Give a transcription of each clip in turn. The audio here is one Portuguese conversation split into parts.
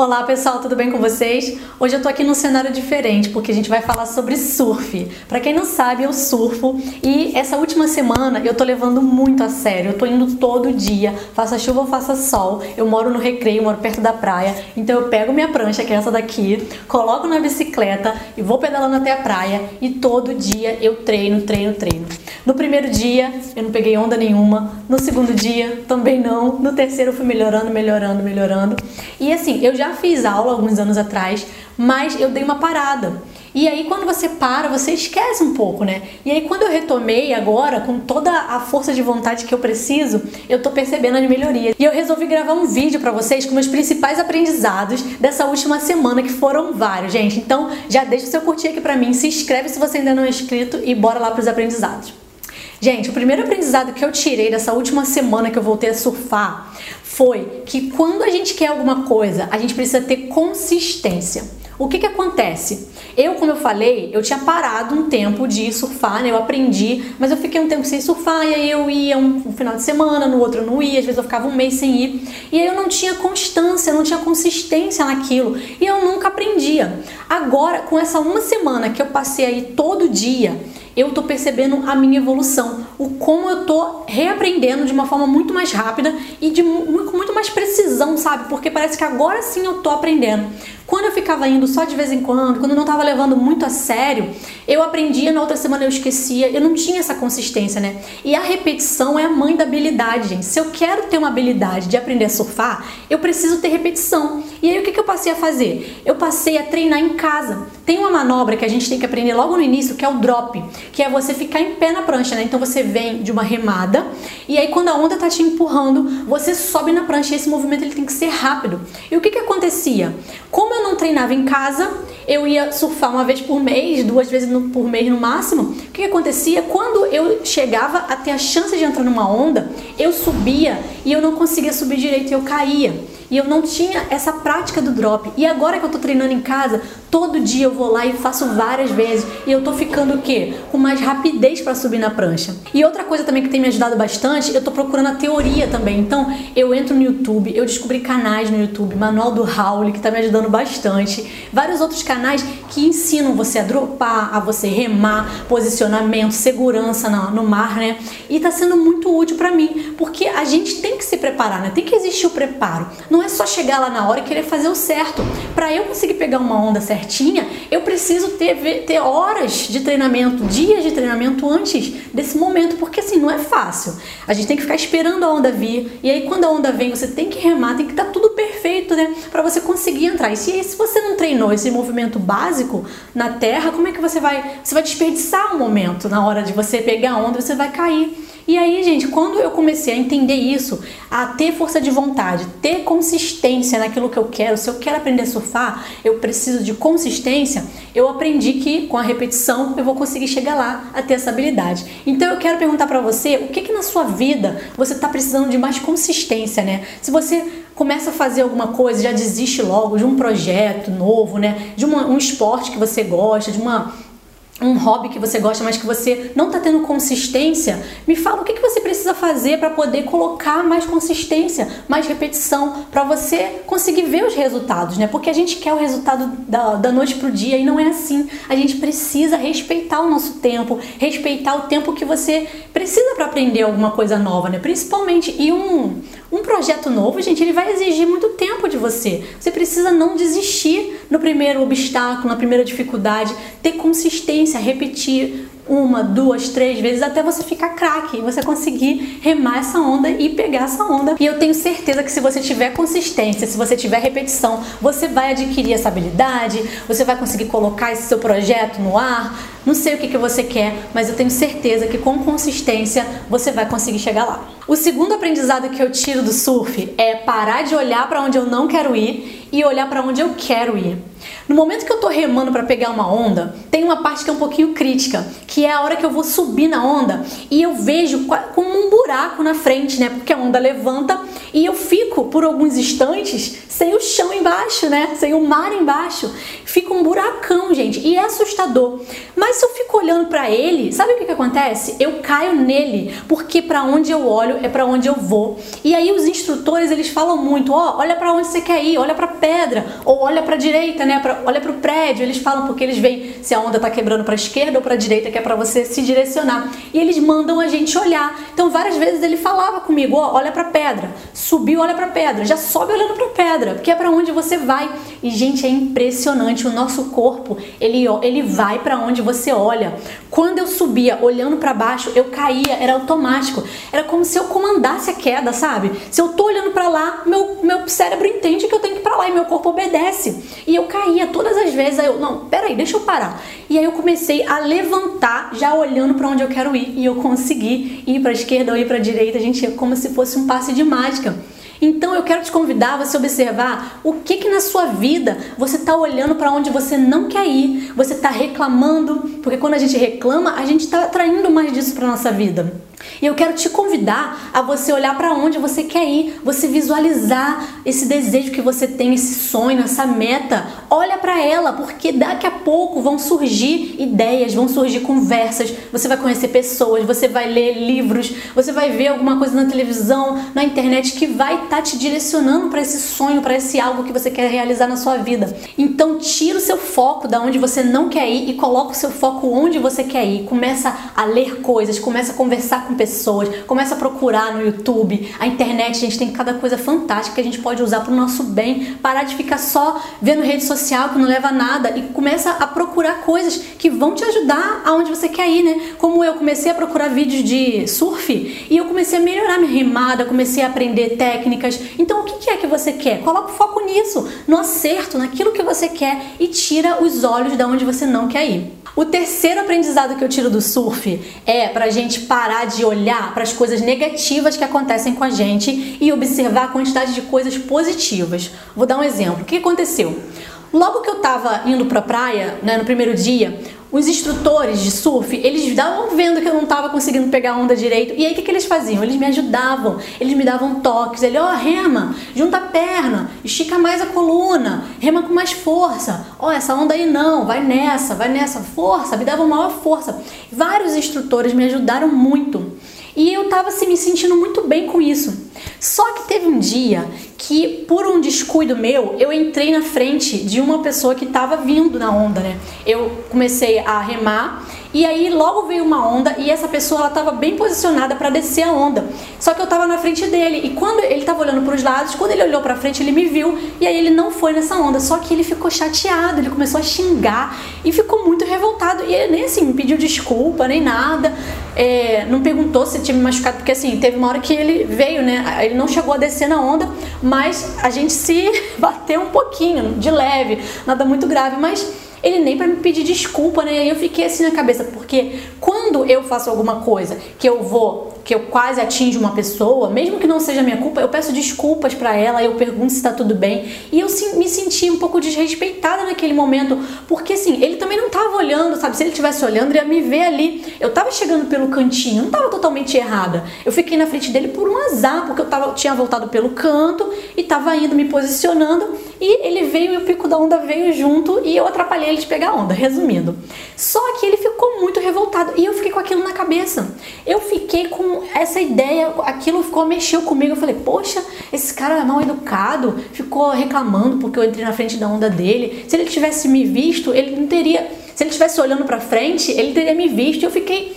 Olá pessoal, tudo bem com vocês? Hoje eu tô aqui num cenário diferente porque a gente vai falar sobre surf. Para quem não sabe, eu surfo e essa última semana eu tô levando muito a sério. Eu tô indo todo dia, faça chuva ou faça sol. Eu moro no Recreio, moro perto da praia, então eu pego minha prancha, que é essa daqui, coloco na bicicleta e vou pedalando até a praia e todo dia eu treino, treino, treino. No primeiro dia eu não peguei onda nenhuma, no segundo dia também não, no terceiro eu fui melhorando, melhorando, melhorando. E assim, eu já fiz aula alguns anos atrás, mas eu dei uma parada. E aí quando você para, você esquece um pouco, né? E aí quando eu retomei agora, com toda a força de vontade que eu preciso, eu tô percebendo as melhorias. E eu resolvi gravar um vídeo para vocês com meus principais aprendizados dessa última semana, que foram vários, gente. Então já deixa o seu curtir aqui pra mim, se inscreve se você ainda não é inscrito e bora lá pros aprendizados. Gente, o primeiro aprendizado que eu tirei dessa última semana que eu voltei a surfar foi que quando a gente quer alguma coisa, a gente precisa ter consistência. O que que acontece? Eu, como eu falei, eu tinha parado um tempo de surfar, né? Eu aprendi, mas eu fiquei um tempo sem surfar, e aí eu ia um, um, final de semana, no outro eu não ia, às vezes eu ficava um mês sem ir. E aí eu não tinha constância, não tinha consistência naquilo, e eu nunca aprendia. Agora, com essa uma semana que eu passei aí todo dia, eu tô percebendo a minha evolução, o como eu tô reaprendendo de uma forma muito mais rápida e de muito, muito mais precisão, sabe? Porque parece que agora sim eu tô aprendendo. Quando eu ficava indo só de vez em quando, quando eu não estava levando muito a sério, eu aprendia, na outra semana eu esquecia, eu não tinha essa consistência, né? E a repetição é a mãe da habilidade, gente. Se eu quero ter uma habilidade de aprender a surfar, eu preciso ter repetição. E aí o que, que eu passei a fazer? Eu passei a treinar em casa. Tem uma manobra que a gente tem que aprender logo no início, que é o drop, que é você ficar em pé na prancha, né? Então você vem de uma remada e aí quando a onda tá te empurrando, você sobe na prancha e esse movimento ele tem que ser rápido. E o que que acontecia? Como eu não treinava em casa, eu ia surfar uma vez por mês, duas vezes por mês no máximo. O que, que acontecia? Quando eu chegava a ter a chance de entrar numa onda, eu subia e eu não conseguia subir direito eu caía e eu não tinha essa prática do drop. E agora que eu tô treinando em casa, todo dia eu vou lá e faço várias vezes e eu tô ficando o quê? Com mais rapidez para subir na prancha. E outra coisa também que tem me ajudado bastante, eu tô procurando a teoria também. Então, eu entro no YouTube, eu descobri canais no YouTube, Manual do Raul, que tá me ajudando bastante, vários outros canais que ensinam você a dropar, a você remar, posicionamento, segurança no mar, né? E tá sendo muito útil para mim, porque a gente tem que se preparar, né? Tem que existir o preparo. Não não é só chegar lá na hora e querer fazer o certo. Para eu conseguir pegar uma onda certinha, eu preciso ter, ter horas de treinamento, dias de treinamento antes desse momento, porque assim, não é fácil. A gente tem que ficar esperando a onda vir, e aí quando a onda vem, você tem que remar, tem que estar tá tudo perfeito, né? Para você conseguir entrar. E se, se você não treinou esse movimento básico na terra, como é que você vai? Você vai desperdiçar um momento na hora de você pegar a onda, você vai cair. E aí, gente, quando eu comecei a entender isso, a ter força de vontade, ter consistência naquilo que eu quero, se eu quero aprender a surfar, eu preciso de consistência, eu aprendi que com a repetição eu vou conseguir chegar lá a ter essa habilidade. Então eu quero perguntar para você, o que que na sua vida você está precisando de mais consistência, né? Se você começa a fazer alguma coisa, já desiste logo de um projeto novo, né? De uma, um esporte que você gosta, de uma um hobby que você gosta, mas que você não está tendo consistência, me fala o que, que você precisa fazer para poder colocar mais consistência, mais repetição, para você conseguir ver os resultados, né? Porque a gente quer o resultado da, da noite pro dia e não é assim. A gente precisa respeitar o nosso tempo, respeitar o tempo que você precisa para aprender alguma coisa nova, né? Principalmente. E um, um projeto novo, gente, ele vai exigir muito tempo de você. Você precisa não desistir no primeiro obstáculo, na primeira dificuldade, ter consistência, repetir uma, duas, três vezes até você ficar craque você conseguir remar essa onda e pegar essa onda. E eu tenho certeza que se você tiver consistência, se você tiver repetição, você vai adquirir essa habilidade, você vai conseguir colocar esse seu projeto no ar. Não sei o que, que você quer, mas eu tenho certeza que com consistência você vai conseguir chegar lá. O segundo aprendizado que eu tiro do surf é parar de olhar para onde eu não quero ir e olhar para onde eu quero ir. No momento que eu tô remando para pegar uma onda, tem uma parte que é um pouquinho crítica, que é a hora que eu vou subir na onda e eu vejo como um buraco na frente, né? Porque a onda levanta e eu fico por alguns instantes sem o chão embaixo, né? Sem o mar embaixo. fica um buracão, gente, e é assustador. Mas se eu fico olhando para ele, sabe o que, que acontece? Eu caio nele, porque para onde eu olho é para onde eu vou. E aí os instrutores eles falam muito, ó, oh, olha para onde você quer ir, olha para pedra ou olha para direita, né? Pra, olha para o prédio. Eles falam porque eles veem se a onda tá quebrando para esquerda ou para direita, que é para você se direcionar. E eles mandam a gente olhar. Então várias vezes ele falava comigo, ó, oh, olha para pedra, subiu, olha para pedra, já sobe olhando para pedra, porque é para onde você vai. E gente, é impressionante o nosso corpo, ele ele vai para onde você olha. Quando eu subia olhando para baixo, eu caía, era automático. Era como se eu comandasse a queda, sabe? Se eu tô olhando para lá, meu, meu cérebro entende que eu tenho que ir pra lá e meu corpo obedece. E eu caía todas as vezes, aí eu, não, peraí, deixa eu parar. E aí eu comecei a levantar, já olhando para onde eu quero ir. E eu consegui ir para esquerda ou ir para direita, gente, é como se fosse um passe de mágica. Então eu quero te convidar a você observar o que que na sua vida você está olhando para onde você não quer ir, você está reclamando, porque quando a gente reclama, a gente está atraindo mais disso para nossa vida. E eu quero te convidar a você olhar para onde você quer ir, você visualizar esse desejo que você tem, esse sonho, essa meta. Olha para ela, porque daqui a pouco vão surgir ideias, vão surgir conversas, você vai conhecer pessoas, você vai ler livros, você vai ver alguma coisa na televisão, na internet que vai estar tá te direcionando para esse sonho, para esse algo que você quer realizar na sua vida. Então tira o seu foco da onde você não quer ir e coloca o seu foco onde você quer ir. Começa a ler coisas, começa a conversar com pessoas, começa a procurar no YouTube, a internet, a gente tem cada coisa fantástica que a gente pode usar para o nosso bem, parar de ficar só vendo rede social que não leva a nada e começa a procurar coisas que vão te ajudar aonde você quer ir, né? Como eu comecei a procurar vídeos de surf e eu comecei a melhorar minha remada, comecei a aprender técnicas. Então, o que é que você quer? Coloca o foco nisso, no acerto, naquilo que você quer e tira os olhos da onde você não quer ir. O terceiro aprendizado que eu tiro do surf é para a gente parar de olhar para as coisas negativas que acontecem com a gente e observar a quantidade de coisas positivas. Vou dar um exemplo. O que aconteceu? Logo que eu estava indo para a praia, né, no primeiro dia, os instrutores de surf, eles estavam vendo que eu não estava conseguindo pegar onda direito. E aí o que, que eles faziam? Eles me ajudavam, eles me davam toques. Ele, ó, oh, rema, junta a perna, estica mais a coluna, rema com mais força. Ó, oh, essa onda aí não, vai nessa, vai nessa, força, me davam maior força. Vários instrutores me ajudaram muito. E eu tava assim, me sentindo muito bem com isso. Só que teve um dia que, por um descuido meu, eu entrei na frente de uma pessoa que estava vindo na onda, né? Eu comecei a remar e aí logo veio uma onda e essa pessoa ela estava bem posicionada para descer a onda. Só que eu estava na frente dele e quando ele estava olhando para os lados, quando ele olhou para frente, ele me viu e aí ele não foi nessa onda. Só que ele ficou chateado, ele começou a xingar e ficou muito revoltado e ele nem assim me pediu desculpa nem nada, é, não perguntou se tinha me machucado porque assim teve uma hora que ele veio, né? Ele não chegou a descer na onda, mas a gente se bateu um pouquinho de leve, nada muito grave, mas ele nem para me pedir desculpa, né? E eu fiquei assim na cabeça, porque quando eu faço alguma coisa que eu vou, que eu quase atinjo uma pessoa, mesmo que não seja minha culpa, eu peço desculpas para ela, eu pergunto se tá tudo bem. E eu me senti um pouco desrespeitada naquele momento, porque assim, ele também não tava olhando, sabe? Se ele tivesse olhando, ele ia me ver ali. Eu tava chegando pelo cantinho, não tava totalmente errada. Eu fiquei na frente dele por um azar, porque eu tava, tinha voltado pelo canto e tava indo me posicionando e ele veio e o pico da onda veio junto e eu atrapalhei ele de pegar onda, resumindo. Só que ele ficou muito revoltado e eu fiquei com aquilo na cabeça. Eu fiquei com essa ideia, aquilo ficou mexeu comigo. Eu falei, poxa, esse cara é mal educado, ficou reclamando porque eu entrei na frente da onda dele. Se ele tivesse me visto, ele não teria. Se ele estivesse olhando para frente, ele teria me visto. E eu fiquei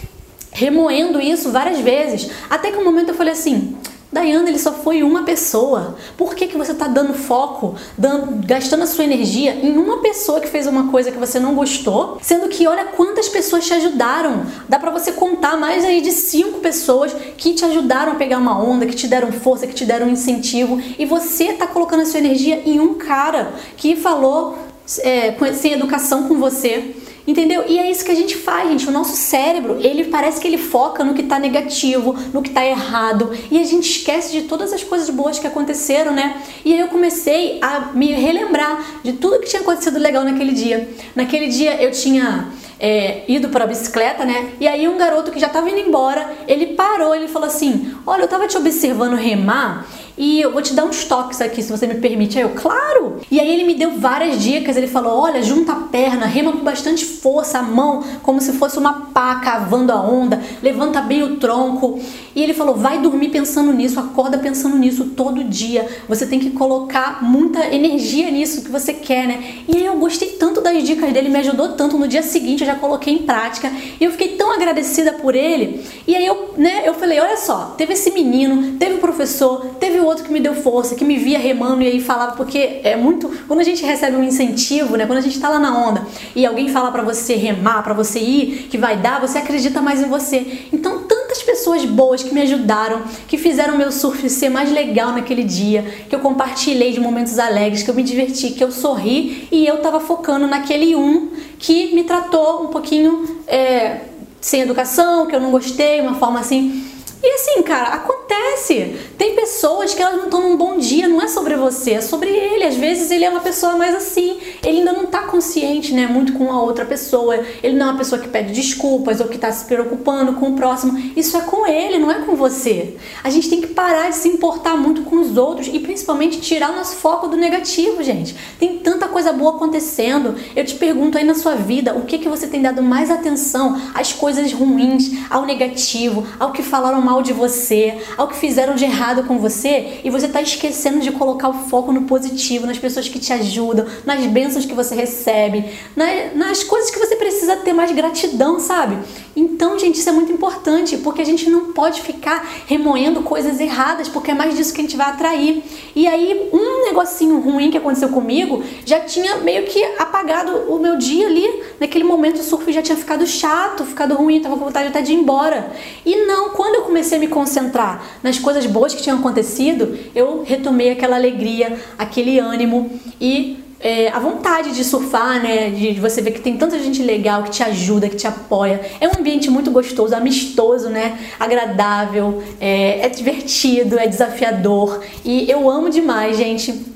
remoendo isso várias vezes. Até que um momento eu falei assim: Dayana, ele só foi uma pessoa. Por que, que você está dando foco, dando, gastando a sua energia em uma pessoa que fez uma coisa que você não gostou? Sendo que olha quantas pessoas te ajudaram. Dá para você contar mais aí de cinco pessoas que te ajudaram a pegar uma onda, que te deram força, que te deram incentivo. E você está colocando a sua energia em um cara que falou é, sem educação com você Entendeu? E é isso que a gente faz, gente. O nosso cérebro, ele parece que ele foca no que tá negativo, no que tá errado, e a gente esquece de todas as coisas boas que aconteceram, né? E aí eu comecei a me relembrar de tudo que tinha acontecido legal naquele dia. Naquele dia eu tinha é, ido para a bicicleta, né? E aí um garoto que já estava indo embora, ele parou, ele falou assim: "Olha, eu estava te observando remar e eu vou te dar uns toques aqui, se você me permite. Aí eu, claro! E aí ele me deu várias dicas. Ele falou: olha, junta a perna, rema com bastante força, a mão, como se fosse uma pá cavando a onda, levanta bem o tronco. E ele falou: vai dormir pensando nisso, acorda pensando nisso todo dia. Você tem que colocar muita energia nisso que você quer, né? E aí eu gostei tanto das dicas dele, me ajudou tanto. No dia seguinte eu já coloquei em prática e eu fiquei tão agradecida por ele. E aí eu, né, eu falei: olha só, teve esse menino, teve o professor, teve o outro que me deu força, que me via remando e aí falava, porque é muito. Quando a gente recebe um incentivo, né? Quando a gente tá lá na onda e alguém fala para você remar, para você ir, que vai dar, você acredita mais em você. Então, tantas pessoas boas que me ajudaram, que fizeram meu surf ser mais legal naquele dia, que eu compartilhei de momentos alegres, que eu me diverti, que eu sorri e eu tava focando naquele um que me tratou um pouquinho é, sem educação, que eu não gostei, uma forma assim e assim, cara, acontece. Tem pessoas que elas não estão num bom dia, não é sobre você, é sobre ele. Às vezes ele é uma pessoa mais assim, ele ainda não tá consciente, né, muito com a outra pessoa. Ele não é uma pessoa que pede desculpas ou que tá se preocupando com o próximo. Isso é com ele, não é com você. A gente tem que parar de se importar muito com os outros e principalmente tirar o nosso foco do negativo, gente. Tem tanta coisa boa acontecendo. Eu te pergunto aí na sua vida, o que que você tem dado mais atenção às coisas ruins, ao negativo, ao que falaram mal de você, ao que fizeram de errado com você, e você está esquecendo de colocar o foco no positivo, nas pessoas que te ajudam, nas bênçãos que você recebe, nas, nas coisas que você precisa ter mais gratidão, sabe? Então, gente, isso é muito importante, porque a gente não pode ficar remoendo coisas erradas, porque é mais disso que a gente vai atrair. E aí, um negocinho ruim que aconteceu comigo já tinha meio que apagado o meu dia ali. Naquele momento, o surf já tinha ficado chato, ficado ruim, tava com vontade até de ir embora. E não, quando eu comecei a me concentrar nas coisas boas que tinham acontecido, eu retomei aquela alegria, aquele ânimo e é, a vontade de surfar, né? De, de, você ver que tem tanta gente legal que te ajuda, que te apoia. É um ambiente muito gostoso, amistoso, né? Agradável, é, é divertido, é desafiador. E eu amo demais, gente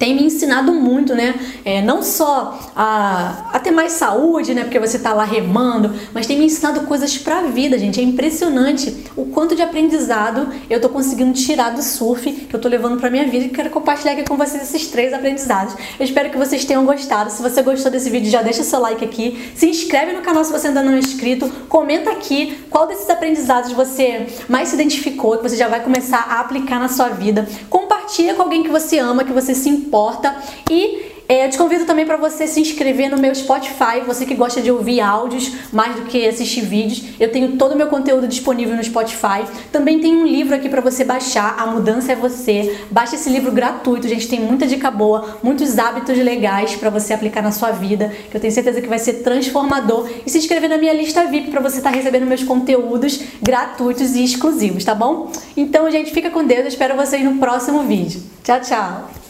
tem me ensinado muito, né? É, não só a, a ter mais saúde, né? Porque você tá lá remando, mas tem me ensinado coisas pra vida, gente. É impressionante o quanto de aprendizado eu tô conseguindo tirar do surf que eu tô levando pra minha vida e quero compartilhar aqui com vocês esses três aprendizados. Eu espero que vocês tenham gostado. Se você gostou desse vídeo, já deixa seu like aqui, se inscreve no canal se você ainda não é inscrito, comenta aqui qual desses aprendizados você mais se identificou, que você já vai começar a aplicar na sua vida. Compartilha com alguém que você ama, que você se importa e é, eu te convido também para você se inscrever no meu Spotify, você que gosta de ouvir áudios mais do que assistir vídeos. Eu tenho todo o meu conteúdo disponível no Spotify. Também tem um livro aqui para você baixar, A Mudança é Você. Baixa esse livro gratuito, gente, tem muita dica boa, muitos hábitos legais para você aplicar na sua vida, que eu tenho certeza que vai ser transformador. E se inscrever na minha lista VIP para você estar tá recebendo meus conteúdos gratuitos e exclusivos, tá bom? Então, gente, fica com Deus, eu espero vocês no próximo vídeo. Tchau, tchau!